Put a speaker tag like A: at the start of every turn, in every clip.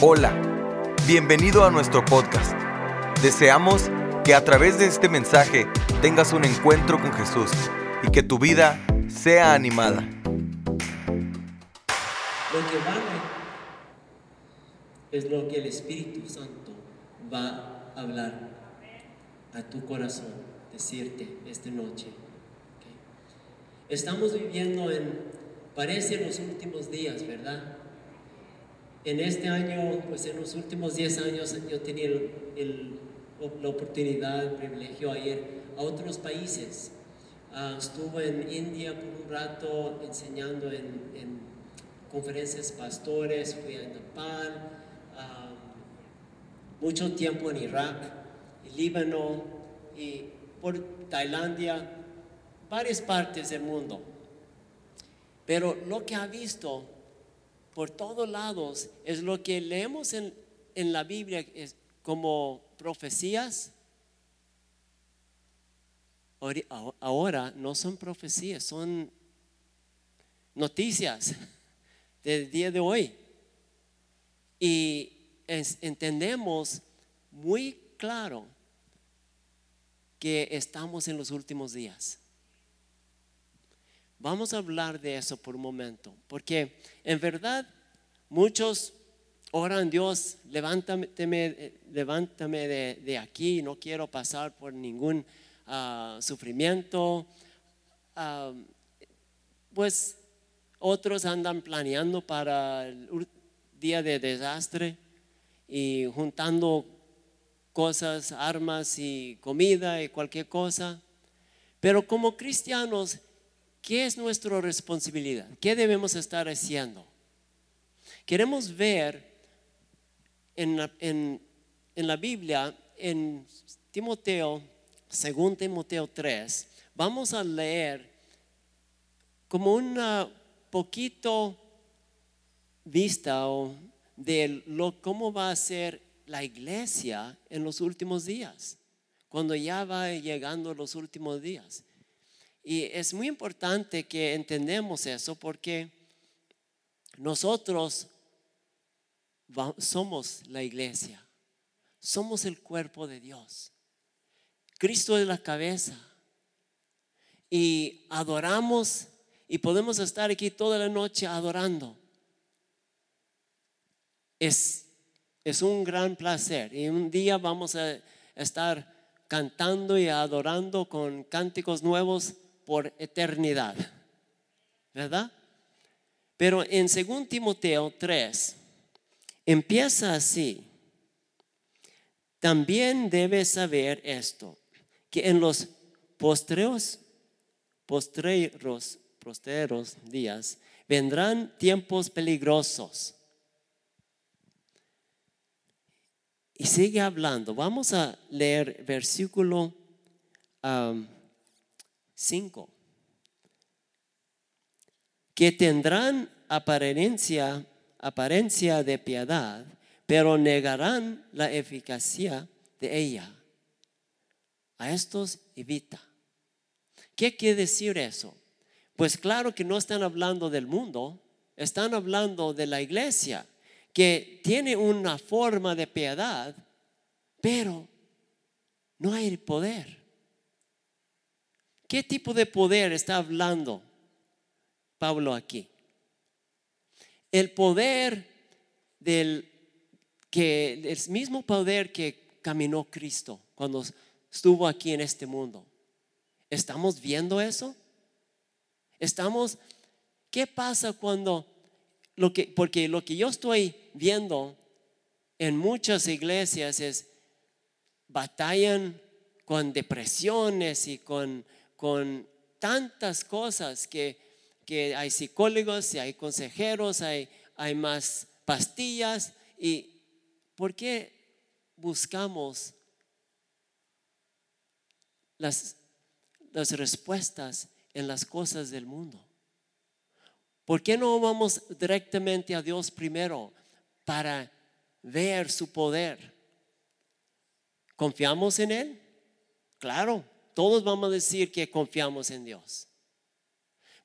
A: Hola, bienvenido a nuestro podcast. Deseamos que a través de este mensaje tengas un encuentro con Jesús y que tu vida sea animada.
B: Lo que vale es lo que el Espíritu Santo va a hablar a tu corazón, decirte esta noche. Estamos viviendo en, parece los últimos días, ¿verdad? En este año, pues en los últimos 10 años yo tenía el- el- la oportunidad, el privilegio de ir a otros países. Ah, estuve en India por un rato enseñando en, en conferencias pastores, fui a Nepal, ah, mucho tiempo en Irak, y Líbano y por Tailandia, varias partes del mundo. Pero lo que ha visto por todos lados es lo que leemos en, en la Biblia como profecías. Ahora no son profecías, son noticias del día de hoy. Y entendemos muy claro que estamos en los últimos días. Vamos a hablar de eso por un momento, porque en verdad muchos oran Dios, levántame, eh, levántame de, aquí, no quiero pasar por ningún ah, sufrimiento. Ah, pues otros andan planeando para el día de desastre y juntando cosas, armas y comida y cualquier cosa. Pero como cristianos, ¿qué es nuestra responsabilidad? ¿Qué debemos estar haciendo? Queremos ver en la, Biblia, en Timoteo, según Timoteo 3, vamos a leer como una poquito vista de lo, cómo va a ser la iglesia en los últimos días, cuando ya va llegando los últimos días. Y es muy importante que entendemos eso porque nosotros somos la iglesia, somos el cuerpo de Dios. Cristo es la cabeza y adoramos y podemos estar aquí toda la noche adorando. Es, es un gran placer y un día vamos a estar cantando y adorando con cánticos nuevos por eternidad, ¿verdad? Pero en 2 Timoteo 3 empieza así. También debes saber esto, que en los postreros, postreros, postreros días vendrán tiempos peligrosos. Y sigue hablando. Vamos a leer versículo 5. que tendrán apariencia, apariencia de piedad, pero negarán la eficacia de ella. A estos evita. ¿Qué quiere decir eso? Pues claro que no están hablando del mundo, están hablando de la iglesia, que tiene una forma de piedad, pero no hay poder. ¿Qué tipo de poder está hablando Pablo aquí? El poder del que el mismo poder que caminó Cristo cuando estuvo aquí en este mundo. ¿Estamos viendo eso? Estamos ¿Qué pasa cuando lo que porque lo que yo estoy viendo en muchas iglesias es batallan con depresiones y con, con tantas cosas que, que hay psicólogos, hay consejeros, hay, hay más pastillas. ¿Y por qué buscamos las, las respuestas en las cosas del mundo? ¿Por qué no vamos directamente a Dios primero para ver su poder? ¿Confiamos en Él? Claro, todos vamos a decir que confiamos en Dios.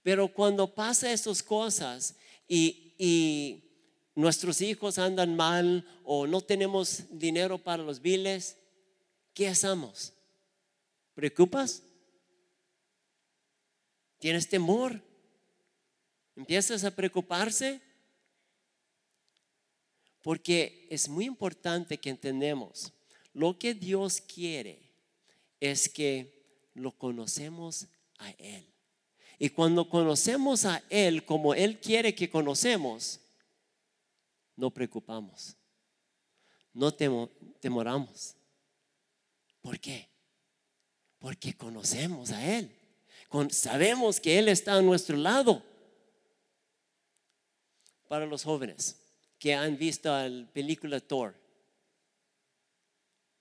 B: Pero cuando pasa esas cosas y, y nuestros hijos andan mal o no tenemos dinero para los biles, ¿qué hacemos? ¿Preocupas? ¿Tienes temor? ¿Empiezas a preocuparse? Porque es muy importante que entendemos, lo que Dios quiere es que lo conocemos a Él. Y cuando conocemos a Él como Él quiere que conocemos, no preocupamos, no temoramos. ¿Por qué? Porque conocemos a Él, sabemos que Él está a nuestro lado. Para los jóvenes que han visto la película Thor,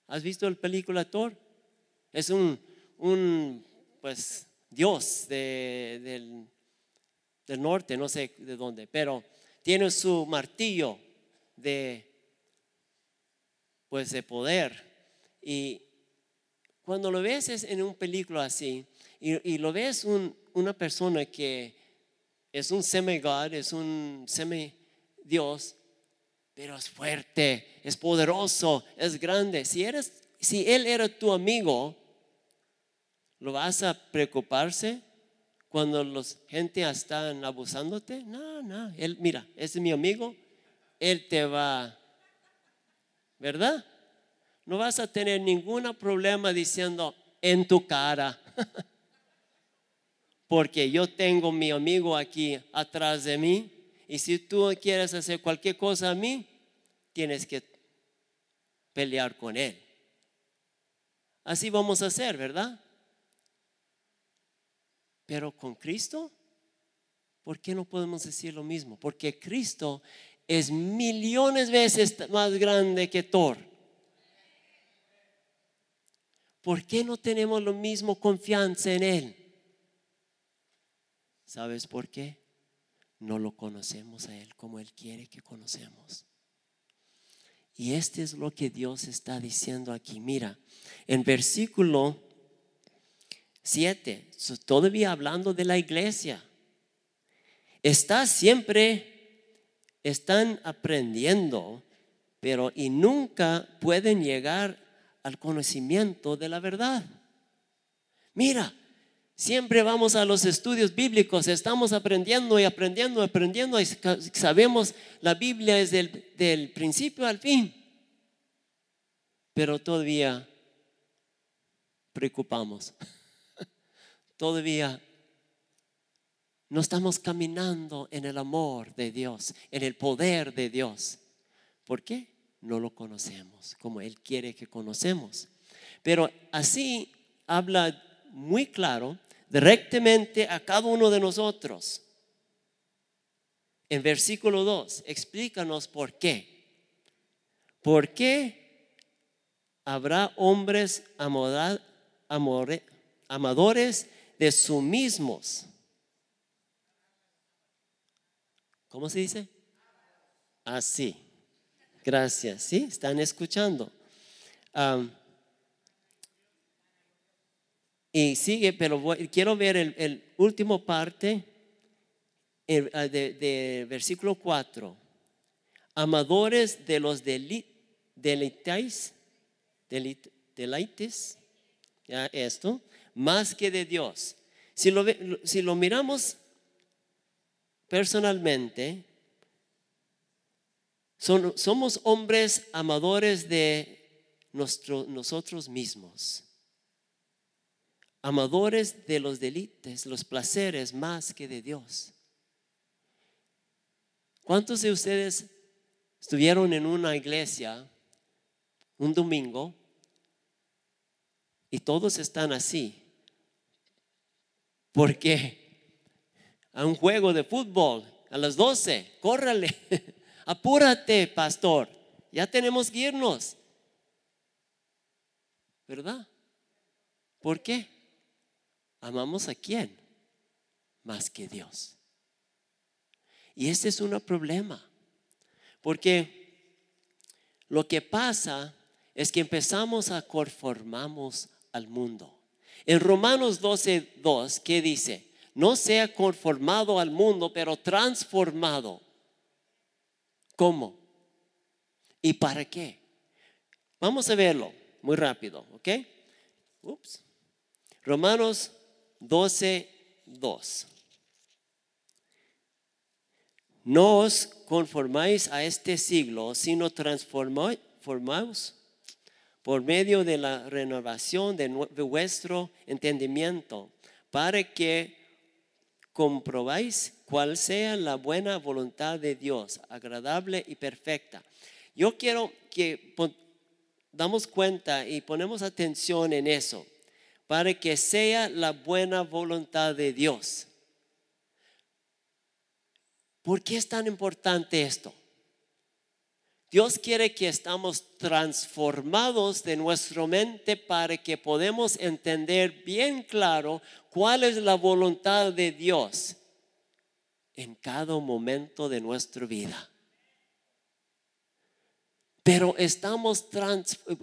B: ¿has visto la película Thor? Es un, un pues, Dios del, del norte, no sé de dónde, pero tiene su martillo de pues de poder y cuando lo ves en un película así y, lo ves una persona que es un semi-god, es un semi-dios, pero es fuerte, es poderoso, es grande. Si, eres, si él era tu amigo, ¿Lo vas a preocuparse cuando los gente están abusándote? No, no. Él, mira, es mi amigo. Él te va, ¿verdad? No vas a tener ningún problema diciendo en tu cara. Porque yo tengo mi amigo aquí atrás de mí. Y si tú quieres hacer cualquier cosa a mí, tienes que pelear con él. Así vamos a hacer, ¿verdad? Pero con Cristo, ¿por qué no podemos decir lo mismo? Porque Cristo es millones veces más grande que Thor. ¿Por qué no tenemos lo mismo confianza en Él? ¿Sabes por qué? No lo conocemos a Él como Él quiere que conocemos. Y este es lo que Dios está diciendo aquí. Mira, en versículo Siete, todavía hablando de la iglesia. Está siempre, están aprendiendo, pero y nunca pueden llegar al conocimiento de la verdad. Mira, siempre vamos a los estudios bíblicos, estamos aprendiendo y aprendiendo, aprendiendo, y sabemos la Biblia es del, del principio al fin, pero todavía preocupamos todavía no estamos caminando en el amor de Dios, en el poder de Dios. ¿Por qué? No lo conocemos como Él quiere que conocemos. Pero así habla muy claro directamente a cada uno de nosotros. En versículo 2, explícanos por qué. ¿Por qué habrá hombres amadores de su mismos. ¿Cómo se dice? Así. Gracias. ¿Sí? Están escuchando. y sigue, pero quiero ver el, último parte ah, de, versículo 4. Amadores de los deleites, deleites, ya esto, más que de Dios. Si lo, si lo miramos personalmente, somos hombres amadores de nosotros mismos, amadores de los delites, los placeres más que de Dios. ¿Cuántos de ustedes estuvieron en una iglesia un domingo y todos están así? Porque a un juego de fútbol a las 12, córrale, apúrate, pastor, ya tenemos que irnos. ¿Verdad? ¿Por qué? Amamos a quién? Más que Dios. Y este es un problema, porque lo que pasa es que empezamos a conformamos al mundo. En Romanos 12, 2, ¿qué dice? No sea conformado al mundo, pero transformado ¿Cómo? ¿Y para qué? Vamos a verlo muy rápido, ¿ok? Romanos 12, 2. No os conformáis a este siglo, sino transformaos por medio de la renovación de, vuestro entendimiento, para que comprobáis cuál sea la buena voluntad de Dios, agradable y perfecta. Yo quiero que damos cuenta y ponemos atención en eso, para que sea la buena voluntad de Dios. ¿Por qué es tan importante esto? Dios quiere que estamos transformados de nuestra mente para que podamos entender bien claro cuál es la voluntad de Dios en cada momento de nuestra vida. Pero estamos,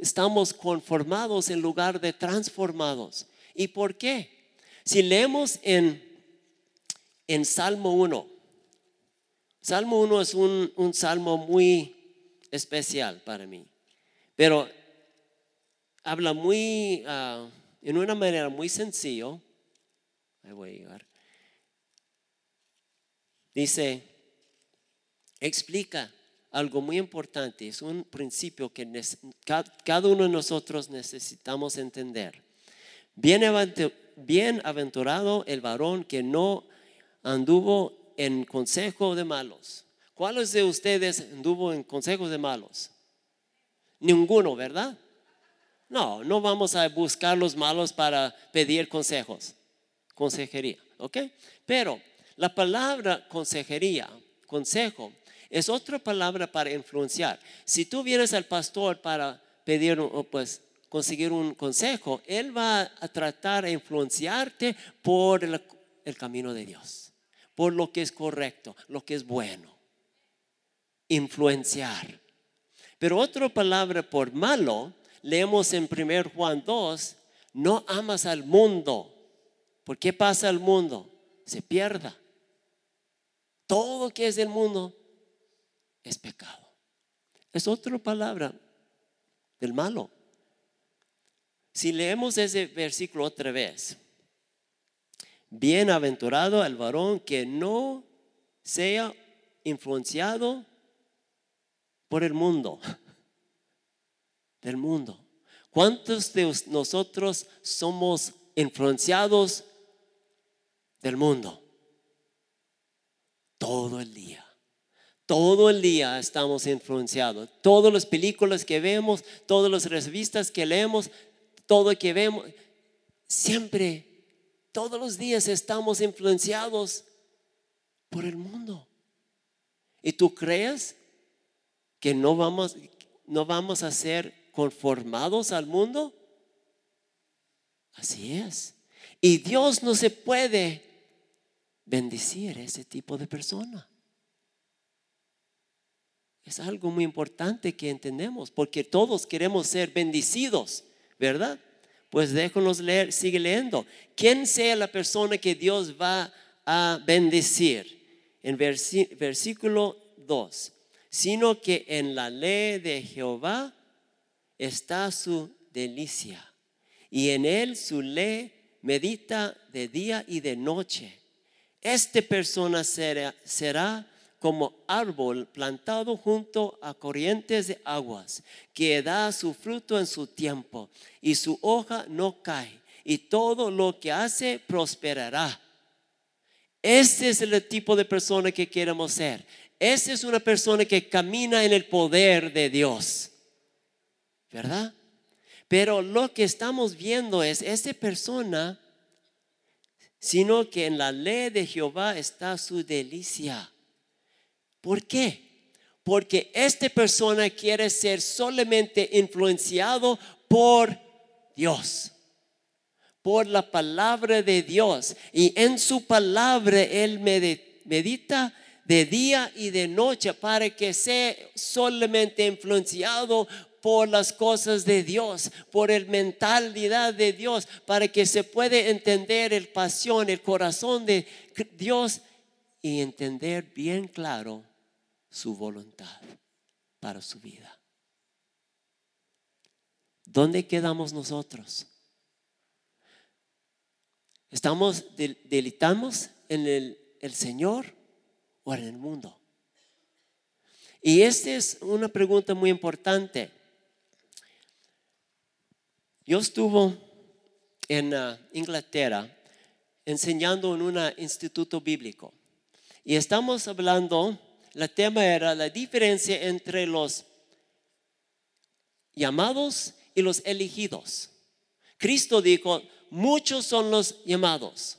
B: estamos conformados en lugar de transformados. ¿Y por qué? Si leemos en, en Salmo 1, Salmo 1 es un, un salmo muy especial para mí. Pero habla muy, ah, en una manera muy sencillo. Ahí voy a. Dice, explica algo muy importante, es un principio que cada uno de nosotros necesitamos entender. Bienaventurado el varón que no anduvo en consejo de malos ¿Cuáles de ustedes anduvo en consejos de malos? Ninguno, ¿verdad? No, no vamos a buscar los malos para pedir consejos, consejería, ¿ok? Pero la palabra consejería, consejo, es otra palabra para influenciar. Si tú vienes al pastor para pedir, pues, conseguir un consejo, él va a tratar de influenciarte por el camino de Dios, por lo que es correcto, lo que es bueno influenciar. Pero otra palabra por malo, leemos en 1 Juan 2, no amas al mundo. ¿Por qué pasa al mundo? Se pierda. Todo que es del mundo es pecado. Es otra palabra del malo. Si leemos ese versículo otra vez, bienaventurado el varón que no sea influenciado por el mundo, del mundo. ¿Cuántos de nosotros somos influenciados del mundo? Todo el día. Todo el día estamos influenciados. Todas las películas que vemos, todas las revistas que leemos, todo que vemos, siempre, todos los días estamos influenciados por el mundo. ¿Y tú crees que no vamos, no vamos a ser conformados al mundo? Así es. Y Dios no se puede bendecir a ese tipo de persona. Es algo muy importante que entendemos, porque todos queremos ser bendecidos, ¿verdad? Pues déjanos leer, sigue leyendo. ¿Quién sea la persona que Dios va a bendecir? En versículo 2 sino que en la ley de Jehová está su delicia, y en él su ley medita de día y de noche. Esta persona será, será como árbol plantado junto a corrientes de aguas, que da su fruto en su tiempo, y su hoja no cae, y todo lo que hace prosperará. Este es el tipo de persona que queremos ser. Esa es una persona que camina en el poder de Dios. ¿Verdad? Pero lo que estamos viendo es esa persona, sino que en la ley de Jehová está su delicia. ¿Por qué? Porque esta persona quiere ser solamente influenciado por Dios, por la palabra de Dios. Y en su palabra él medita de día y de noche para que sea solamente influenciado por las cosas de Dios, por el mentalidad de Dios, para que se puede entender el pasión, el corazón de Dios y entender bien claro su voluntad para su vida. ¿Dónde quedamos nosotros? ¿Estamos delitamos en el, el Señor o en el mundo? Y esta es una pregunta muy importante. Yo estuve en uh, Inglaterra enseñando en un instituto bíblico y estamos hablando, el tema era la diferencia entre los llamados y los elegidos. Cristo dijo, muchos son los llamados,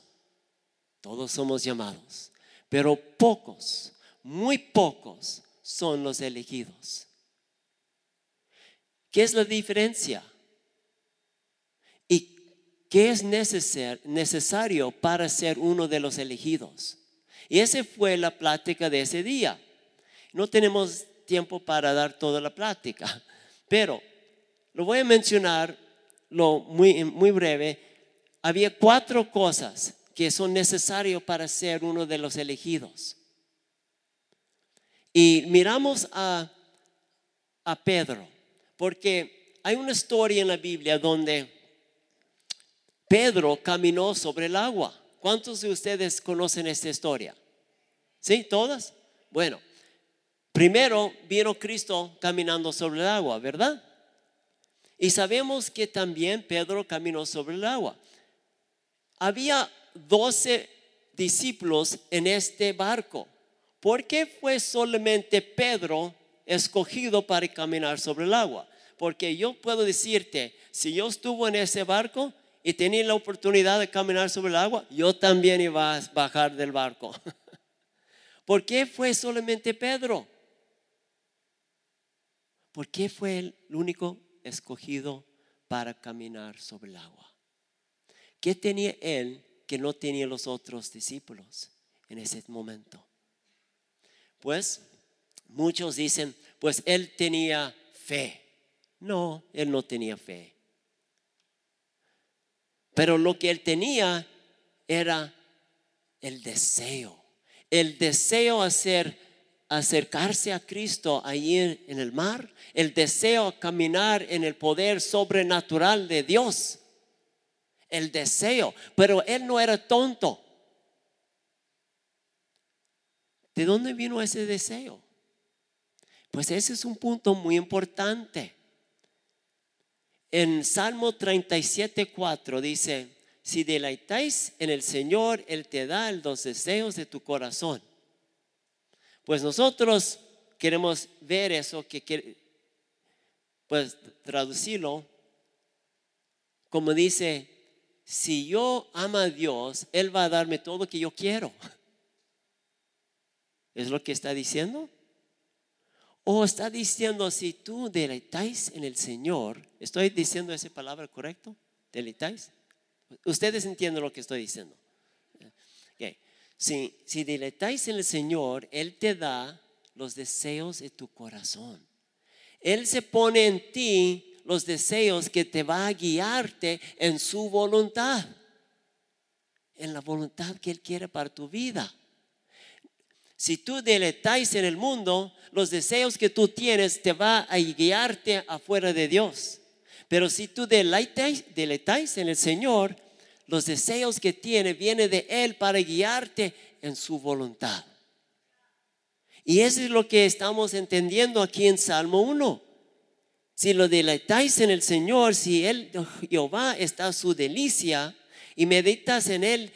B: todos somos llamados, pero pocos, muy pocos son los elegidos. ¿Qué es la diferencia? ¿Y qué es necesario para ser uno de los elegidos? Y esa fue la plática de ese día. No tenemos tiempo para dar toda la plática, pero lo voy a mencionar lo muy, muy breve. Había cuatro cosas que son necesarias para ser uno de los elegidos. Y miramos a, a Pedro, porque hay una historia en la Biblia donde Pedro caminó sobre el agua. ¿Cuántos de ustedes conocen esta historia? ¿Sí? ¿Todas? Bueno, primero vino Cristo caminando sobre el agua, ¿verdad? Y sabemos que también Pedro caminó sobre el agua. Había doce discípulos en este barco. ¿Por qué fue solamente Pedro escogido para caminar sobre el agua? Porque yo puedo decirte, si yo estuve en ese barco y tenía la oportunidad de caminar sobre el agua, yo también iba a bajar del barco. ¿Por qué fue solamente Pedro? ¿Por qué fue el único escogido para caminar sobre el agua? ¿Qué tenía él que no tenía los otros discípulos en ese momento? Pues muchos dicen, pues él tenía fe. No, él no tenía fe. Pero lo que él tenía era el deseo el deseo hacer acercarse a Cristo ahí en, el mar, el deseo caminar en el poder sobrenatural de Dios, el deseo, pero él no era tonto. ¿De dónde vino ese deseo? Pues ese es un punto muy importante. En Salmo 37.4 dice, si deleitáis en el Señor, Él te da los deseos de tu corazón. Pues nosotros queremos ver eso, que pues traducirlo como dice, si yo amo a Dios, Él va a darme todo lo que yo quiero. ¿Es lo que está diciendo? O está diciendo, si tú deleitáis en el Señor, ¿estoy diciendo esa palabra correcto? ¿Deleitáis? Ustedes entienden lo que estoy diciendo. Si, si diletáis en el Señor, Él te da los deseos de tu corazón. Él se pone en ti los deseos que te va a guiarte en su voluntad, en la voluntad que Él quiere para tu vida. Si tú deleitáis en el mundo, los deseos que tú tienes te va a guiarte afuera de Dios. Pero si tú deleitáis, en el Señor, los deseos que tiene vienen de Él para guiarte en su voluntad. Y eso es lo que estamos entendiendo aquí en Salmo 1. Si lo deleitáis en el Señor, si Él, Jehová, está su delicia y meditas en Él,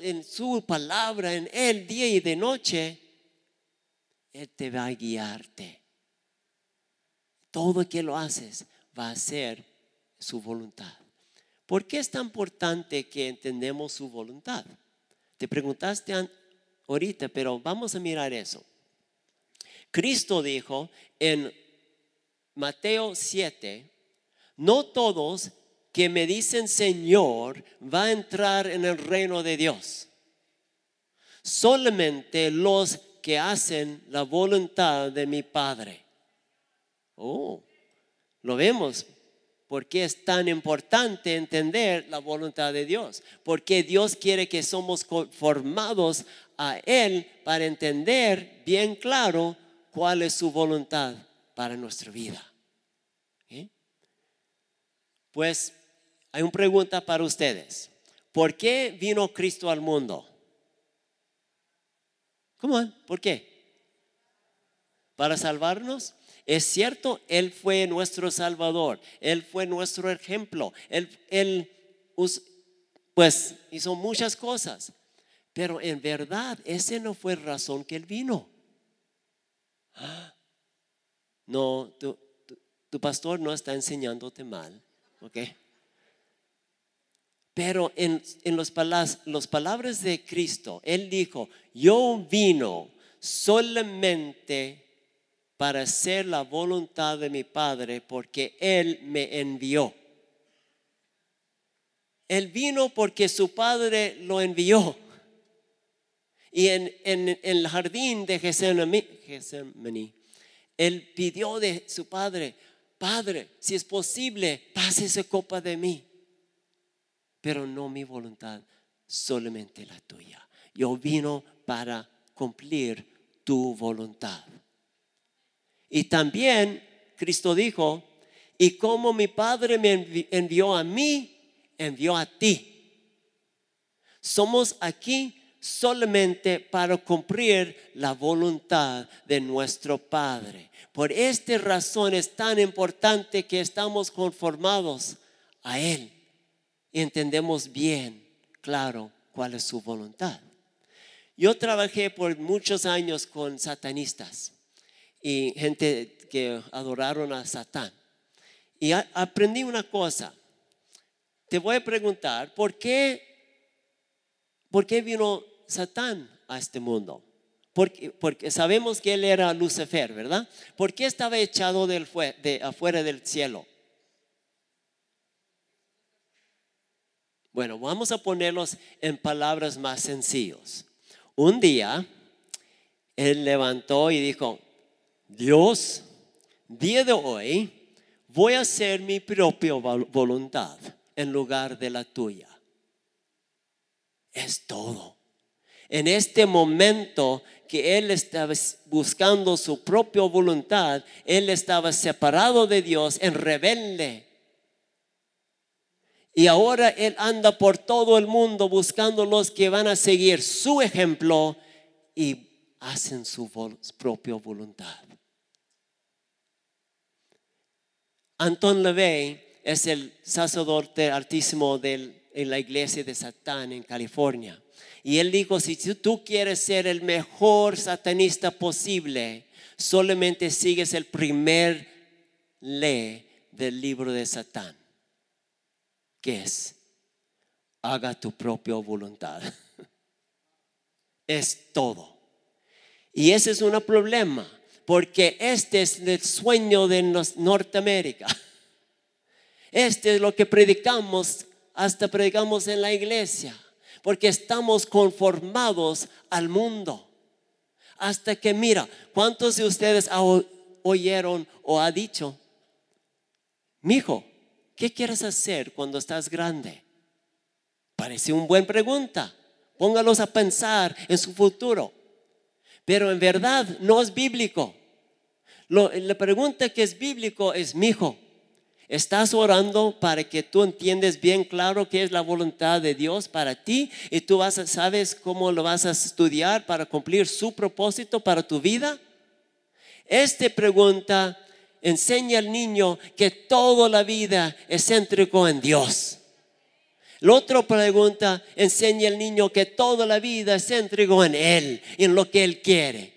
B: en su palabra, en Él día y de noche, Él te va a guiarte. Todo que lo haces va a ser su voluntad. ¿Por qué es tan importante que entendemos su voluntad? Te preguntaste ahorita, pero vamos a mirar eso. Cristo dijo en Mateo 7, no todos que me dicen Señor va a entrar en el reino de Dios. Solamente los que hacen la voluntad de mi Padre. Oh, lo vemos. ¿Por qué es tan importante entender la voluntad de Dios? Porque Dios quiere que somos conformados a Él para entender bien claro cuál es su voluntad para nuestra vida. ¿Ok? Pues hay una pregunta para ustedes. ¿Por qué vino Cristo al mundo? ¿Cómo? ¿Por qué? ¿Para salvarnos? Es cierto, Él fue nuestro Salvador, Él fue nuestro ejemplo, Él, él pues hizo muchas cosas, pero en verdad ese no fue razón que Él vino. Ah, No, tu, tu- pastor no está enseñándote mal, ¿ok? Pero en, en los, palas- los palabras de Cristo, Él dijo, yo vino solamente para hacer la voluntad de mi Padre porque Él me envió. Él vino porque su Padre lo envió. Y en, en- en el jardín de Getsemaní, Él pidió de su Padre, Padre, si es posible, pase esa copa de mí pero no mi voluntad, solamente la tuya. Yo vino para cumplir tu voluntad. Y también Cristo dijo, y como mi Padre me envi- envió a mí, envió a ti. Somos aquí solamente para cumplir la voluntad de nuestro Padre. Por esta razón es tan importante que estamos conformados a Él y entendemos bien, claro, cuál es su voluntad. Yo trabajé por muchos años con satanistas y gente que adoraron a Satán. Y aprendí una cosa. Te voy a preguntar, ¿por qué, por qué vino Satán a este mundo? Porque, porque sabemos que él era Lucifer, ¿verdad? ¿Por qué estaba echado de afuera del cielo? Bueno, vamos a ponerlos en palabras más sencillos. Un día, él levantó y dijo, Dios, día de hoy voy a hacer mi propia vol- voluntad en lugar de la tuya. Es todo. En este momento que él estaba buscando su propia voluntad, él estaba separado de Dios, en rebelde. Y ahora Él anda por todo el mundo buscando los que van a seguir su ejemplo y hacen su propia voluntad. Anton LaVey es el sacerdote altísimo en la iglesia de Satán en California. Y él dijo, si tú- quieres ser el mejor satanista posible, solamente sigues el primer ley del libro de Satán que es? Haga tu propia voluntad. Es todo. Y ese es un problema, porque este es el sueño de Norteamérica. Este es lo que predicamos, hasta predicamos en la iglesia, porque estamos conformados al mundo. Hasta que, mira, ¿cuántos de ustedes oyeron o ha dicho, mijo, ¿qué quieres hacer cuando estás grande? Parece una buena pregunta. Póngalos a pensar en su futuro. Pero en verdad no es bíblico. Lo- la pregunta que es bíblico es, mijo, ¿estás orando para que tú entiendes bien claro qué es la voluntad de Dios para ti? Y tú vas a, sabes cómo lo vas a estudiar para cumplir su propósito para tu vida? Esta pregunta enseña al niño que toda la vida es céntrico en Dios. La otra pregunta enseña al niño que toda la vida es céntrico en Él, en lo que Él quiere.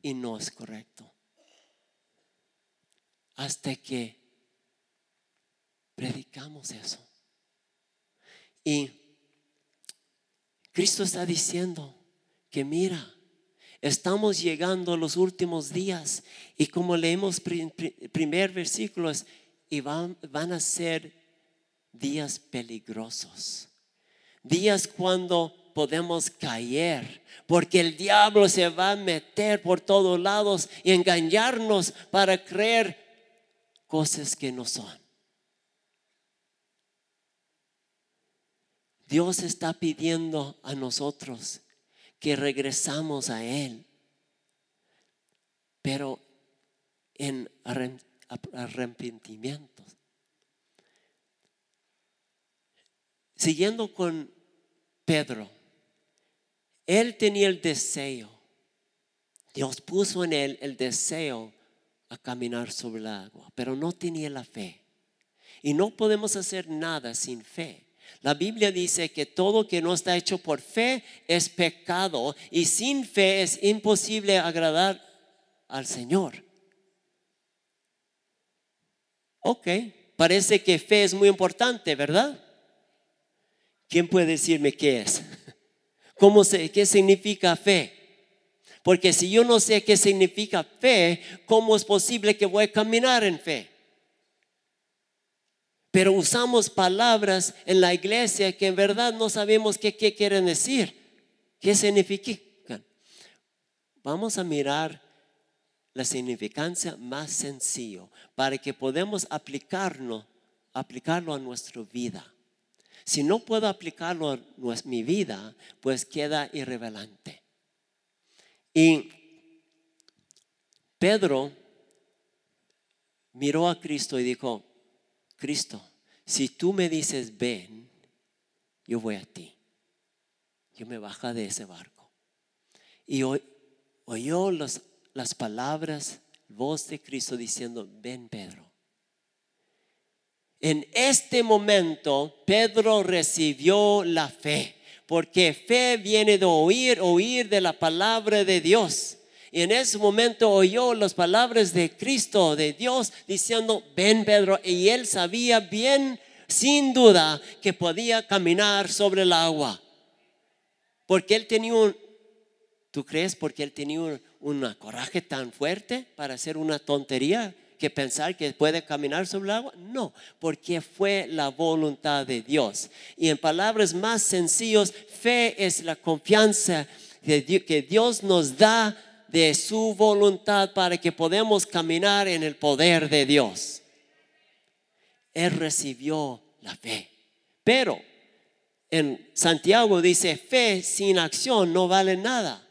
B: Y no es correcto. Hasta que predicamos eso. Y Cristo está diciendo que mira, estamos llegando a los últimos días y como leemos pri- pri- primer versículos y van, van a ser días peligrosos. Días cuando podemos caer, porque el diablo se va a meter por todos lados y engañarnos para creer cosas que no son. Dios está pidiendo a nosotros que regresamos a Él. pero en arrepentimiento. Siguiendo con Pedro, él tenía el deseo, Dios puso en él el deseo a caminar sobre el agua, pero no tenía la fe. Y no podemos hacer nada sin fe. La Biblia dice que todo que no está hecho por fe es pecado y sin fe es imposible agradar al Señor. Ok, parece que fe es muy importante, ¿verdad? ¿Quién puede decirme qué es? ¿Cómo se, ¿Qué significa fe? Porque si yo no sé qué significa fe, ¿cómo es posible que voy a caminar en fe? Pero usamos palabras en la iglesia que en verdad no sabemos qué, quieren decir, qué significan. Vamos a mirar la significancia más sencillo para que podamos aplicarlo, aplicarlo a nuestra vida. Si no puedo aplicarlo a mi vida, pues queda irrelevante. Y Pedro miró a Cristo y dijo, Cristo, si tú me dices ven, yo voy a ti. Yo me baja de ese barco. Y oyó las palabras, voz de Cristo diciendo, ven Pedro. En este momento Pedro recibió la fe, porque fe viene de oír, oír de la palabra de Dios. Y en ese momento oyó las palabras de Cristo, de Dios, diciendo, ven Pedro. Y él sabía bien, sin duda, que podía caminar sobre el agua. Porque él tenía un, ¿tú crees? Porque él tenía un, un coraje tan fuerte para hacer una tontería que pensar que puede caminar sobre el agua? No, porque fue la voluntad de Dios. Y en palabras más sencillas, fe es la confianza que Dios nos da de su voluntad para que podamos caminar en el poder de Dios. Él recibió la fe. Pero en Santiago dice, fe sin acción no vale nada.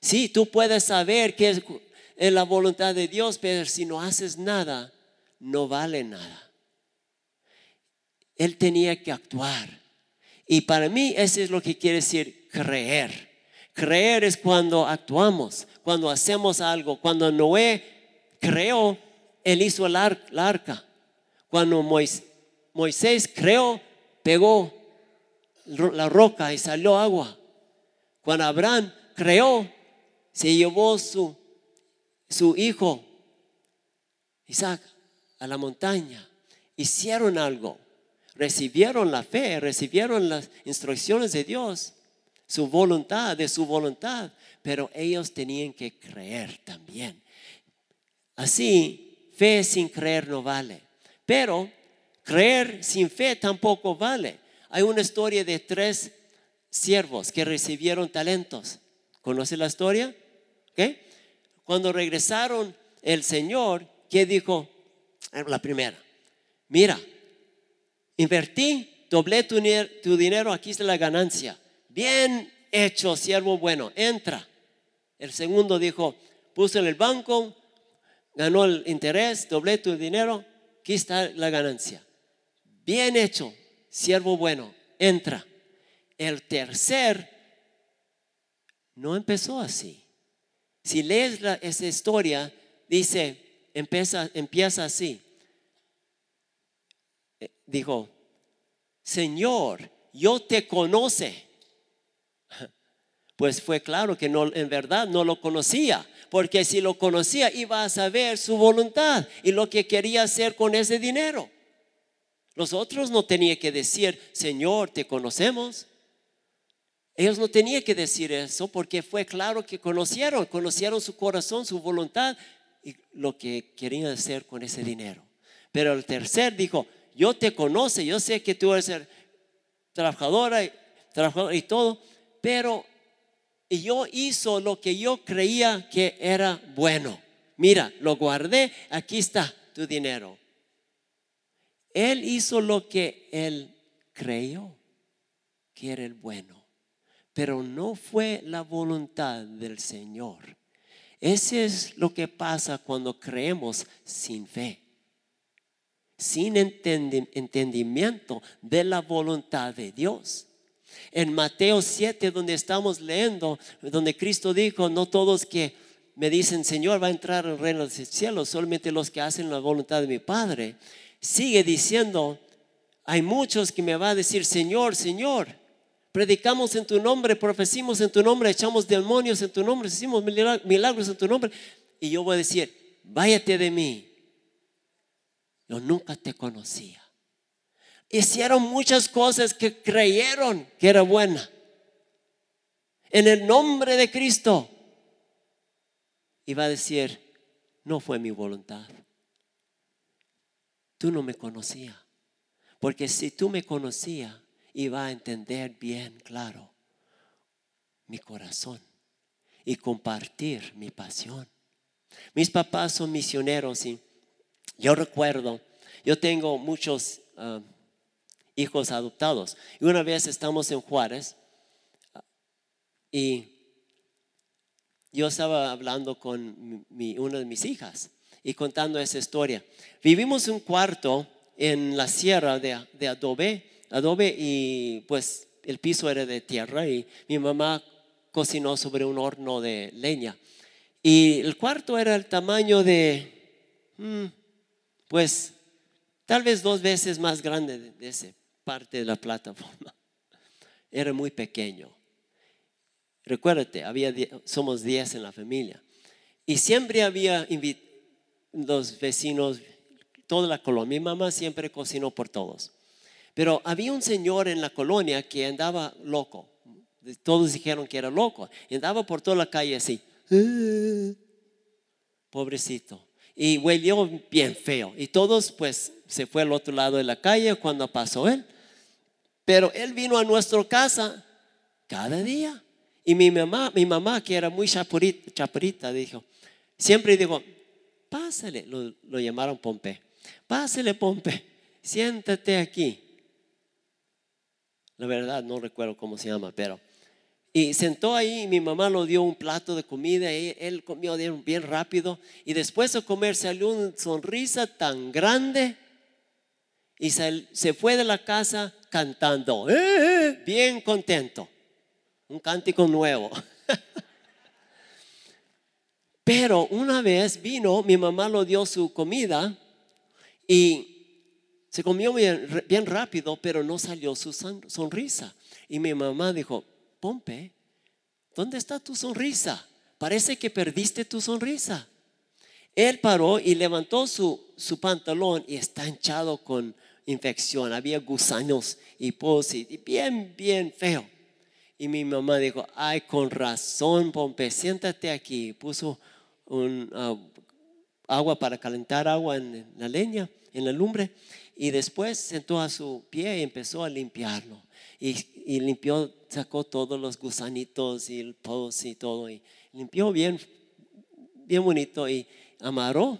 B: Sí, tú puedes saber que en la voluntad de Dios, pero si no haces nada, no vale nada. Él tenía que actuar. Y para mí eso es lo que quiere decir creer. Creer es cuando actuamos, cuando hacemos algo. Cuando Noé creó, él hizo el arca. Cuando Moisés creó, pegó la roca y salió agua. Cuando Abraham creó, se llevó su su hijo Isaac a la montaña. Hicieron algo. Recibieron la fe, recibieron las instrucciones de Dios, su voluntad, de su voluntad, pero ellos tenían que creer también. Así, fe sin creer no vale. Pero creer sin fe tampoco vale. Hay una historia de tres siervos que recibieron talentos. ¿Conoce la historia? ¿Qué? Cuando regresaron el Señor, ¿qué dijo? La primera, mira, invertí, doblé tu, tu dinero, aquí está la ganancia. Bien hecho, siervo bueno, entra. El segundo dijo, puse en el banco, ganó el interés, doblé tu dinero, aquí está la ganancia. Bien hecho, siervo bueno, entra. El tercer no empezó así. Si lees esa historia, dice, empieza, empieza así. Eh, dijo, Señor, yo te conoce. Pues fue claro que no, en verdad no lo conocía, porque si lo conocía iba a saber su voluntad y lo que quería hacer con ese dinero. Los otros no tenían que decir, Señor, te conocemos. Ellos no tenían que decir eso porque fue claro que conocieron, conocieron su corazón, su voluntad y lo que querían hacer con ese dinero. Pero el tercer dijo, yo te conoce, yo sé que tú eres trabajadora y, trabajadora y todo, pero yo hizo lo que yo creía que era bueno. Mira, lo guardé, aquí está tu dinero. Él hizo lo que él creyó que era el bueno pero no fue la voluntad del Señor. Ese es lo que pasa cuando creemos sin fe, sin entendimiento de la voluntad de Dios. En Mateo 7, donde estamos leyendo, donde Cristo dijo, no todos que me dicen, Señor, va a entrar el reino del cielo, solamente los que hacen la voluntad de mi Padre. Sigue diciendo, hay muchos que me va a decir, Señor, Señor, predicamos en tu nombre, profecimos en tu nombre, echamos demonios en tu nombre, hicimos milagros en tu nombre. Y yo voy a decir, váyate de mí. Yo nunca te conocía. Hicieron muchas cosas que creyeron que era buena. En el nombre de Cristo. Y va a decir, no fue mi voluntad. Tú no me conocías. Porque si tú me conocías, iba a entender bien claro mi corazón y compartir mi pasión. Mis papás son misioneros y yo recuerdo, yo tengo muchos ah, hijos adoptados. Y una vez estamos en Juárez y yo estaba hablando con una de mis hijas y contando esa historia. Vivimos un cuarto en la sierra de, de adobe adobe y pues el piso era de tierra y mi mamá cocinó sobre un horno de leña. Y el cuarto era el tamaño de, mm, pues, tal vez dos veces más grande de, esa parte de la plataforma. Era muy pequeño. Recuérdate, había, somos diez en la familia. Y siempre había los vecinos, toda la colonia. Mi mamá siempre cocinó por todos. Pero había un señor en la colonia que andaba loco. Todos dijeron que era loco. Y andaba por toda la calle así. Pobrecito. Y huelió bien feo. Y todos pues se fue al otro lado de la calle cuando pasó él. Pero él vino a nuestra casa cada día. Y mi mamá, mi mamá que era muy chaparita, dijo, siempre dijo, pásale, lo, lo llamaron Pompe, pásale Pompe, siéntate aquí. La verdad no recuerdo cómo se llama, pero... Y sentó ahí mi mamá lo dio un plato de comida y él comió bien rápido. Y después de comer salió una sonrisa tan grande y se, fue de la casa cantando, ¡Eh! bien contento. Un cántico nuevo. Pero una vez vino, mi mamá lo dio su comida y se comió bien, rápido, pero no salió su sonrisa. Y mi mamá dijo, Pompe, ¿dónde está tu sonrisa? Parece que perdiste tu sonrisa. Él paró y levantó su, su pantalón y está hinchado con infección. Había gusanos y pos y bien, bien feo. Y mi mamá dijo, ay, con razón, Pompe, siéntate aquí. Puso un, ah, agua para calentar agua en la leña, en la lumbre y después sentó a su pie y empezó a limpiarlo. Y, limpió, sacó todos los gusanitos y el pus y todo. Y limpió bien, bien bonito y amarró,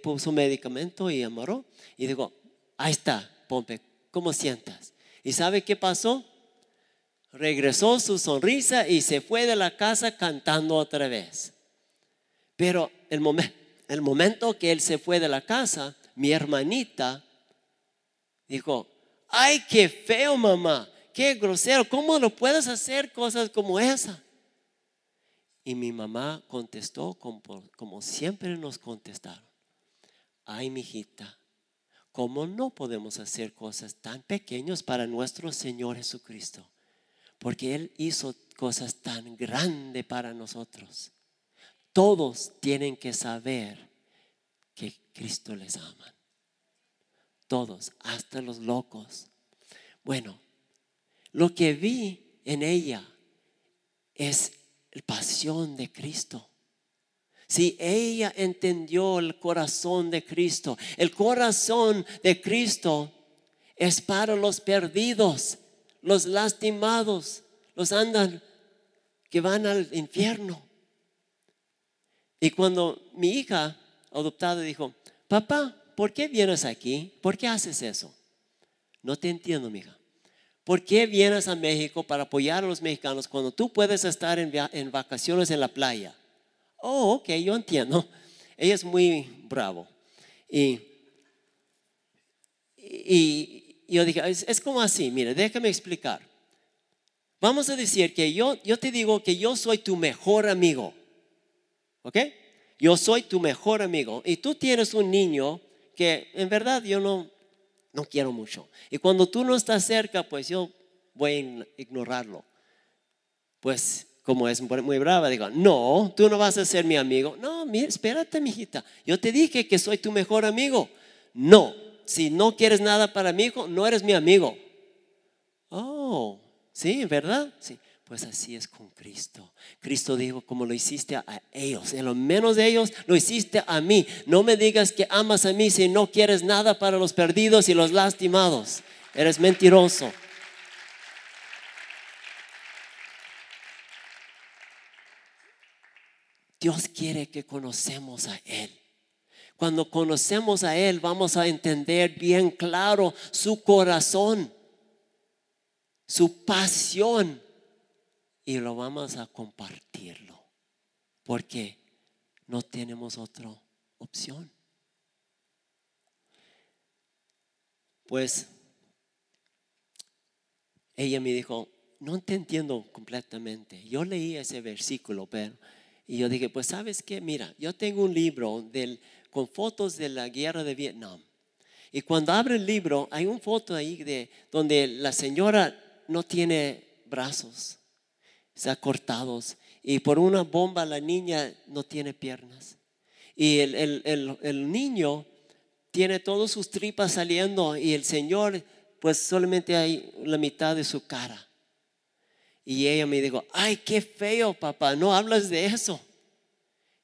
B: puso medicamento y amarró. Y dijo, ahí está, Pompe, ¿cómo sientas? ¿Y sabe qué pasó? Regresó su sonrisa y se fue de la casa cantando otra vez. Pero el, el momento que él se fue de la casa, mi hermanita Dijo, ay, qué feo mamá, qué grosero, ¿cómo lo puedes hacer cosas como esa? Y mi mamá contestó como, como siempre nos contestaron. Ay, mijita, ¿cómo no podemos hacer cosas tan pequeñas para nuestro Señor Jesucristo? Porque Él hizo cosas tan grandes para nosotros. Todos tienen que saber que Cristo les ama todos, hasta los locos. Bueno, lo que vi en ella es la pasión de Cristo. Si ella entendió el corazón de Cristo, el corazón de Cristo es para los perdidos, los lastimados, los andan que van al infierno. Y cuando mi hija adoptada dijo, papá, ¿por qué vienes aquí? ¿Por qué haces eso? No te entiendo, mija. ¿Por qué vienes a México para apoyar a los mexicanos cuando tú puedes estar en, vacaciones en la playa? Oh, ok, yo entiendo. Ella es muy bravo. Y, y yo dije, es, es como así, mire, déjame explicar. Vamos a decir que yo, yo te digo que yo soy tu mejor amigo. ¿Ok? Yo soy tu mejor amigo. Y tú tienes un niño que en verdad yo no, no quiero mucho. Y cuando tú no estás cerca, pues yo voy a ignorarlo. Pues como es muy brava, digo, no, tú no vas a ser mi amigo. No, mira, espérate, mijita. Yo te dije que soy tu mejor amigo. No, si no quieres nada para mi hijo, no eres mi amigo. Oh, sí, ¿verdad? Sí. Pues así es con Cristo. Cristo dijo, como lo hiciste a ellos, en lo menos de ellos, lo hiciste a mí. No me digas que amas a mí si no quieres nada para los perdidos y los lastimados. Eres mentiroso. Dios quiere que conocemos a Él. Cuando conocemos a Él vamos a entender bien claro su corazón, su pasión y lo vamos a compartirlo porque no tenemos otra opción. Pues ella me dijo, no te entiendo completamente. Yo leí ese versículo, pero y yo dije, pues sabes qué, mira, yo tengo un libro del, con fotos de la guerra de Vietnam. Y cuando abre el libro, hay una foto ahí de, donde la señora no tiene brazos, se ha cortado. Y por una bomba la niña no tiene piernas. Y el, el, el niño tiene todas sus tripas saliendo y el Señor pues solamente hay la mitad de su cara. Y ella me dijo, ay, qué feo, papá, no hablas de eso.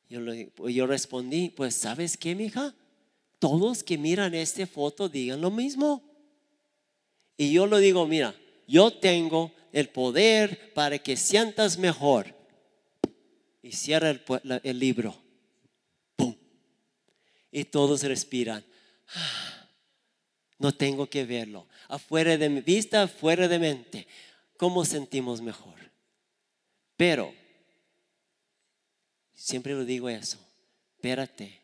B: Yo, pues yo respondí, pues sabes qué, mija, todos que miran esta foto digan lo mismo. Y yo le digo, mira, yo tengo el poder para que sientas mejor. Y cierra el, el libro. Y todos respiran. No tengo que verlo. Afuera de mi vista, fuera de mente cómo sentimos mejor. Pero, siempre lo digo eso, espérate,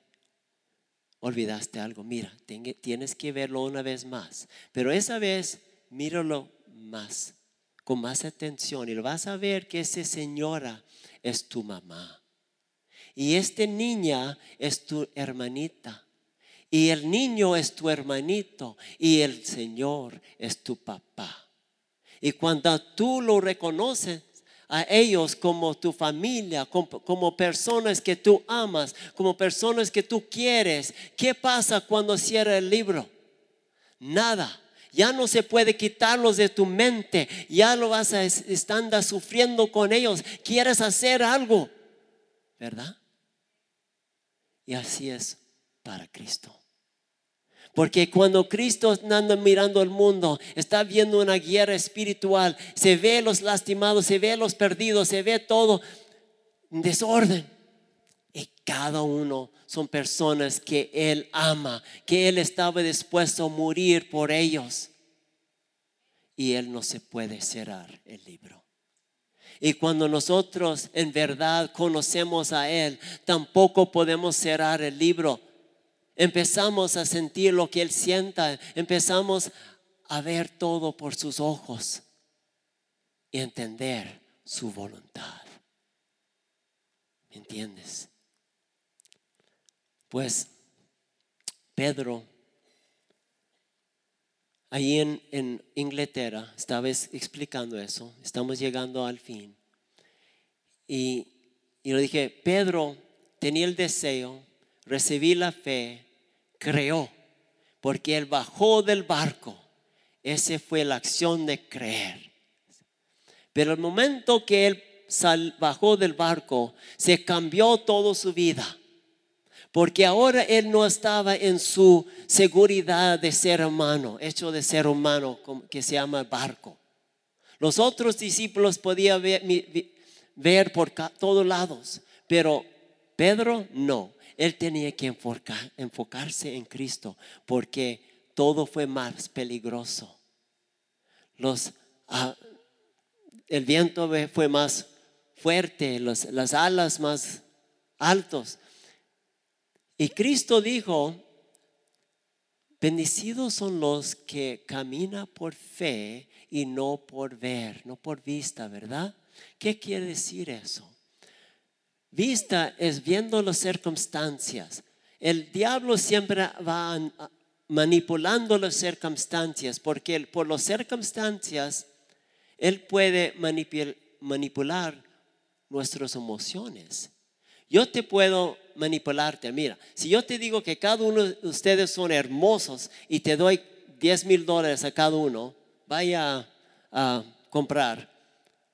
B: olvidaste algo, mira, tienes que verlo una vez más, pero esa vez míralo más, con más atención y vas a ver que esa señora es tu mamá. Y esta niña es tu hermanita. Y el niño es tu hermanito. Y el Señor es tu papá. Y cuando tú lo reconoces a ellos como tu familia, como, personas que tú amas, como personas que tú quieres, ¿qué pasa cuando cierra el libro? Nada. Ya no se puede quitarlos de tu mente. Ya lo vas a estar sufriendo con ellos. Quieres hacer algo, ¿verdad? Y así es para Cristo. Porque cuando Cristo anda mirando el mundo, está viendo una guerra espiritual, se ve los lastimados, se ve los perdidos, se ve todo en desorden. Cada uno son personas que Él ama, que Él estaba dispuesto a morir por ellos. Y Él no se puede cerrar el libro. Y cuando nosotros en verdad conocemos a Él, tampoco podemos cerrar el libro empezamos a sentir lo que Él sienta, empezamos a ver todo por sus ojos y entender su voluntad. ¿Me entiendes? Pues Pedro, ahí en, Inglaterra, estaba explicando eso, estamos llegando al fin. Y, y le dije, Pedro tenía el deseo, recibí la fe, creó, porque él bajó del barco. Esa fue la acción de creer. Pero el momento que él bajó del barco, se cambió toda su vida. Porque ahora él no estaba en su seguridad de ser humano, hecho de ser humano, que se llama barco. Los otros discípulos podían ver, ver por todos lados, pero Pedro no él tenía que enfocarse en Cristo porque todo fue más peligroso. Ah, el viento fue más fuerte, las alas más altos. Y Cristo dijo, bendecidos son los que caminan por fe y no por ver, no por vista, ¿verdad? ¿Qué quiere decir eso? Vista es viendo las circunstancias. El diablo siempre va manipulando las circunstancias porque por las circunstancias él puede manipular nuestras emociones. Yo te puedo manipularte. Mira, si yo te digo que cada uno de ustedes son hermosos y te doy 10 mil dólares a cada uno, vaya a comprar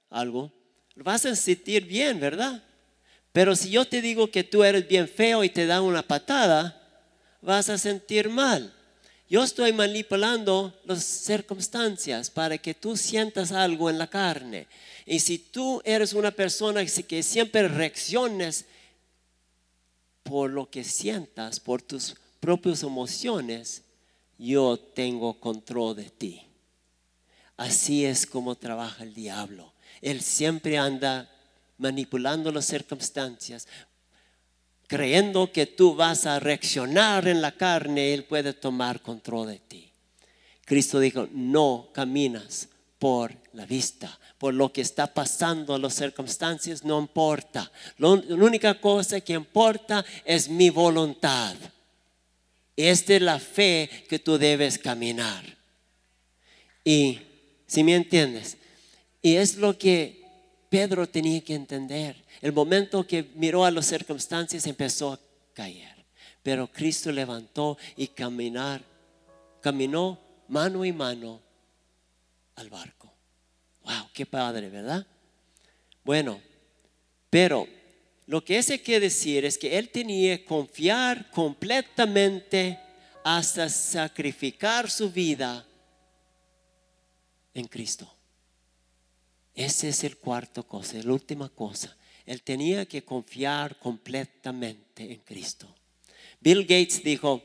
B: algo, vas a sentir bien, ¿verdad? Pero si yo te digo que tú eres bien feo y te dan una patada, vas a sentir mal. Yo estoy manipulando las circunstancias para que tú sientas algo en la carne. Y si tú eres una persona que siempre reacciones por lo que sientas, por tus propias emociones, yo tengo control de ti. Así es como trabaja el diablo. Él siempre anda manipulando las circunstancias, creyendo que tú vas a reaccionar en la carne, Él puede tomar control de ti. Cristo dijo, no caminas por la vista, por lo que está pasando, las circunstancias no importa. la única cosa que importa es mi voluntad. Esta es la fe que tú debes caminar. Y si me entiendes, y es lo que Pedro tenía que entender. El momento que miró a las circunstancias empezó a caer. Pero Cristo levantó y caminar, caminó mano y mano al barco. Wow, qué padre, ¿verdad? Bueno, pero lo que ese quiere decir es que él tenía que confiar completamente hasta sacrificar su vida en Cristo. Ese es el cuarto cosa, la última cosa. Él tenía que confiar completamente en Cristo. Bill Gates dijo,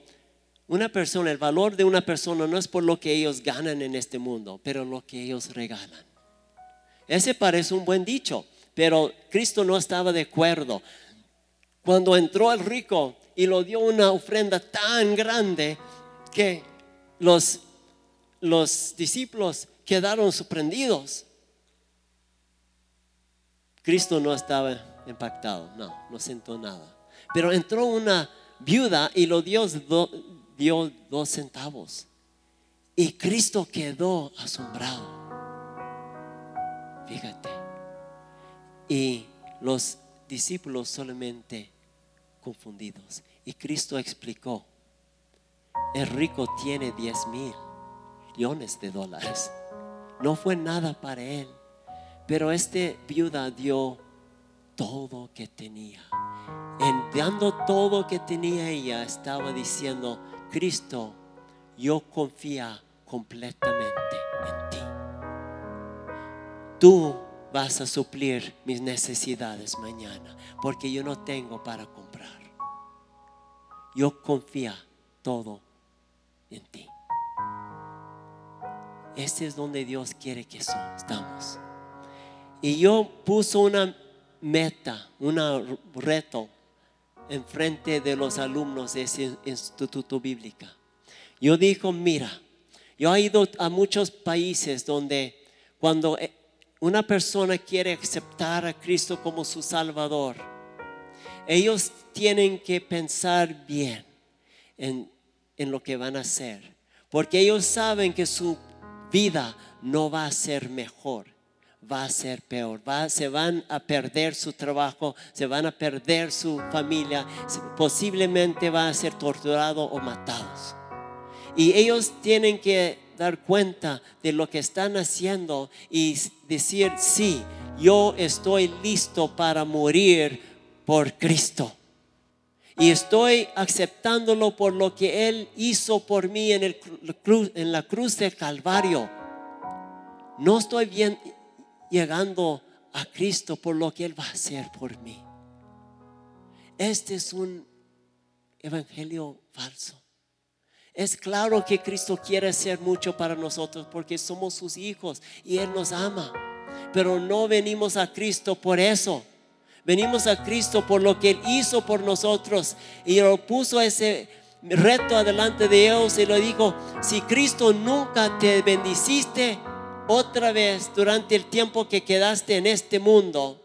B: una persona, el valor de una persona no es por lo que ellos ganan en este mundo, pero lo que ellos regalan. Ese parece un buen dicho, pero Cristo no estaba de acuerdo. Cuando entró el rico y lo dio una ofrenda tan grande que los, los discípulos quedaron sorprendidos. Cristo no estaba impactado, no, no sentó nada. Pero entró una viuda y lo dio, dio dos centavos. Y Cristo quedó asombrado. Fíjate. Y los discípulos solamente confundidos. Y Cristo explicó, el rico tiene diez mil millones de dólares. No fue nada para él. Pero este viuda dio todo que tenía. En dando todo que tenía ella, estaba diciendo, Cristo, yo confío completamente en ti. Tú vas a suplir mis necesidades mañana, porque yo no tengo para comprar. Yo confío todo en ti. Este es donde Dios quiere que estamos. Y yo puse una meta, un reto enfrente de los alumnos de ese instituto bíblico. Yo dijo, mira, yo he ido a muchos países donde cuando eh, una persona quiere aceptar a Cristo como su Salvador, ellos tienen que pensar bien en, en lo que van a hacer, porque ellos saben que su vida no va a ser mejor va a ser peor. se van a perder su trabajo, se van a perder su familia, posiblemente van a ser torturados o matados. Y ellos tienen que dar cuenta de lo que están haciendo y decir, sí, yo estoy listo para morir por Cristo. Y estoy aceptándolo por lo que Él hizo por mí en, el, en la cruz del Calvario. No estoy bien, llegando a Cristo por lo que Él va a hacer por mí. Este es un evangelio falso. Es claro que Cristo quiere hacer mucho para nosotros porque somos sus hijos y Él nos ama. Pero no venimos a Cristo por eso. Venimos a Cristo por lo que Él hizo por nosotros y lo puso ese reto adelante de ellos y le dijo, si Cristo nunca te bendiciste otra vez durante el tiempo que quedaste en este mundo,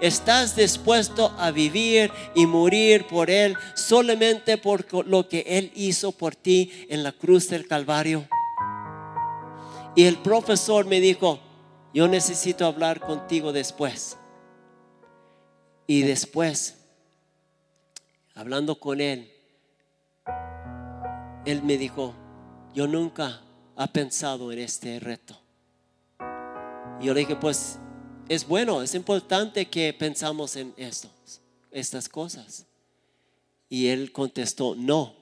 B: ¿Estás dispuesto a vivir y morir por Él solamente por lo que Él hizo por ti en la cruz del Calvario? Y el profesor me dijo, yo necesito hablar contigo después. Y después, hablando con él, él me dijo, yo nunca he pensado en este reto. Yo le dije, pues es bueno, es importante que pensamos en esto, estas cosas. Y él contestó, no.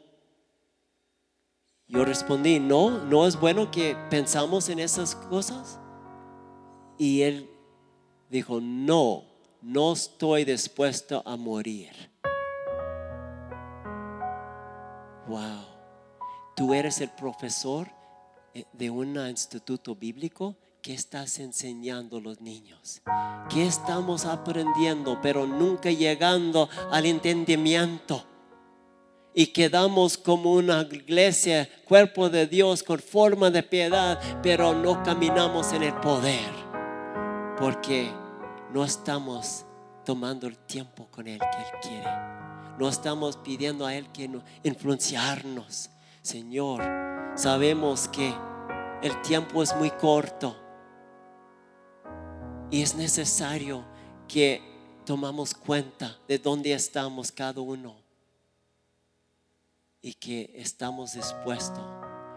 B: Yo respondí, no, no es bueno que pensamos en esas cosas. Y él dijo, no, no estoy dispuesto a morir. Wow, tú eres el profesor eh, de un instituto bíblico ¿Qué estás enseñando los niños? ¿Qué estamos aprendiendo pero nunca llegando al entendimiento? Y quedamos como una iglesia, cuerpo de Dios con forma de piedad, pero no caminamos en el poder. Porque no estamos tomando el tiempo con Él que Él quiere. No estamos pidiendo a Él que no, influenciarnos. Señor, sabemos que el tiempo es muy corto y es necesario que tomamos cuenta de dónde estamos cada uno y que estamos dispuestos,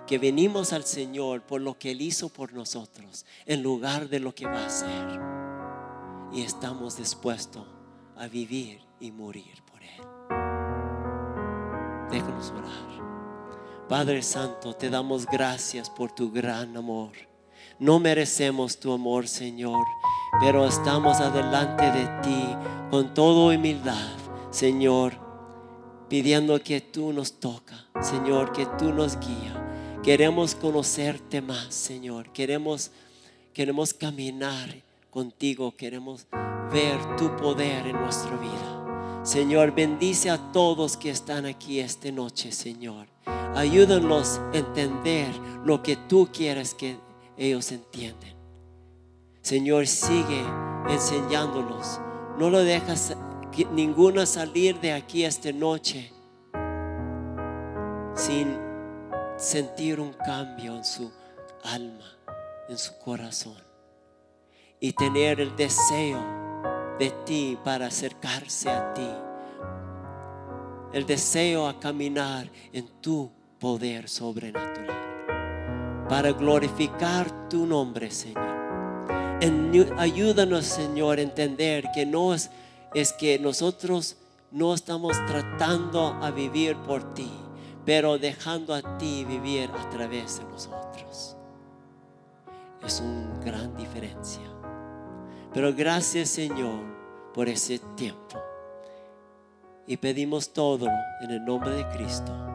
B: que venimos al Señor por lo que Él hizo por nosotros, en lugar de lo que va a hacer. Y estamos dispuestos a vivir y morir por Él. Déjanos orar. Padre Santo, te damos gracias por tu gran amor. No merecemos tu amor, Señor pero estamos adelante de ti con toda humildad, Señor, pidiendo que tú nos toca, Señor, que tú nos guías. Queremos conocerte más, Señor. Queremos, queremos caminar contigo. Queremos ver tu poder en nuestra vida. Señor, bendice a todos que están aquí esta noche, Señor. Ayúdanos a entender lo que tú quieres que ellos entiendan. Señor, sigue enseñándolos. No lo dejas ninguna salir de aquí esta noche sin sentir un cambio en su alma, en su corazón. Y tener el deseo de ti para acercarse a ti. El deseo a caminar en tu poder sobrenatural. Para glorificar tu nombre, Señor ayúdanos, Señor, a entender que no es, que nosotros no estamos tratando a vivir por ti, pero dejando a ti vivir a través de nosotros. Es una gran diferencia. Pero gracias, Señor, por ese tiempo. Y pedimos todo en el nombre de Cristo.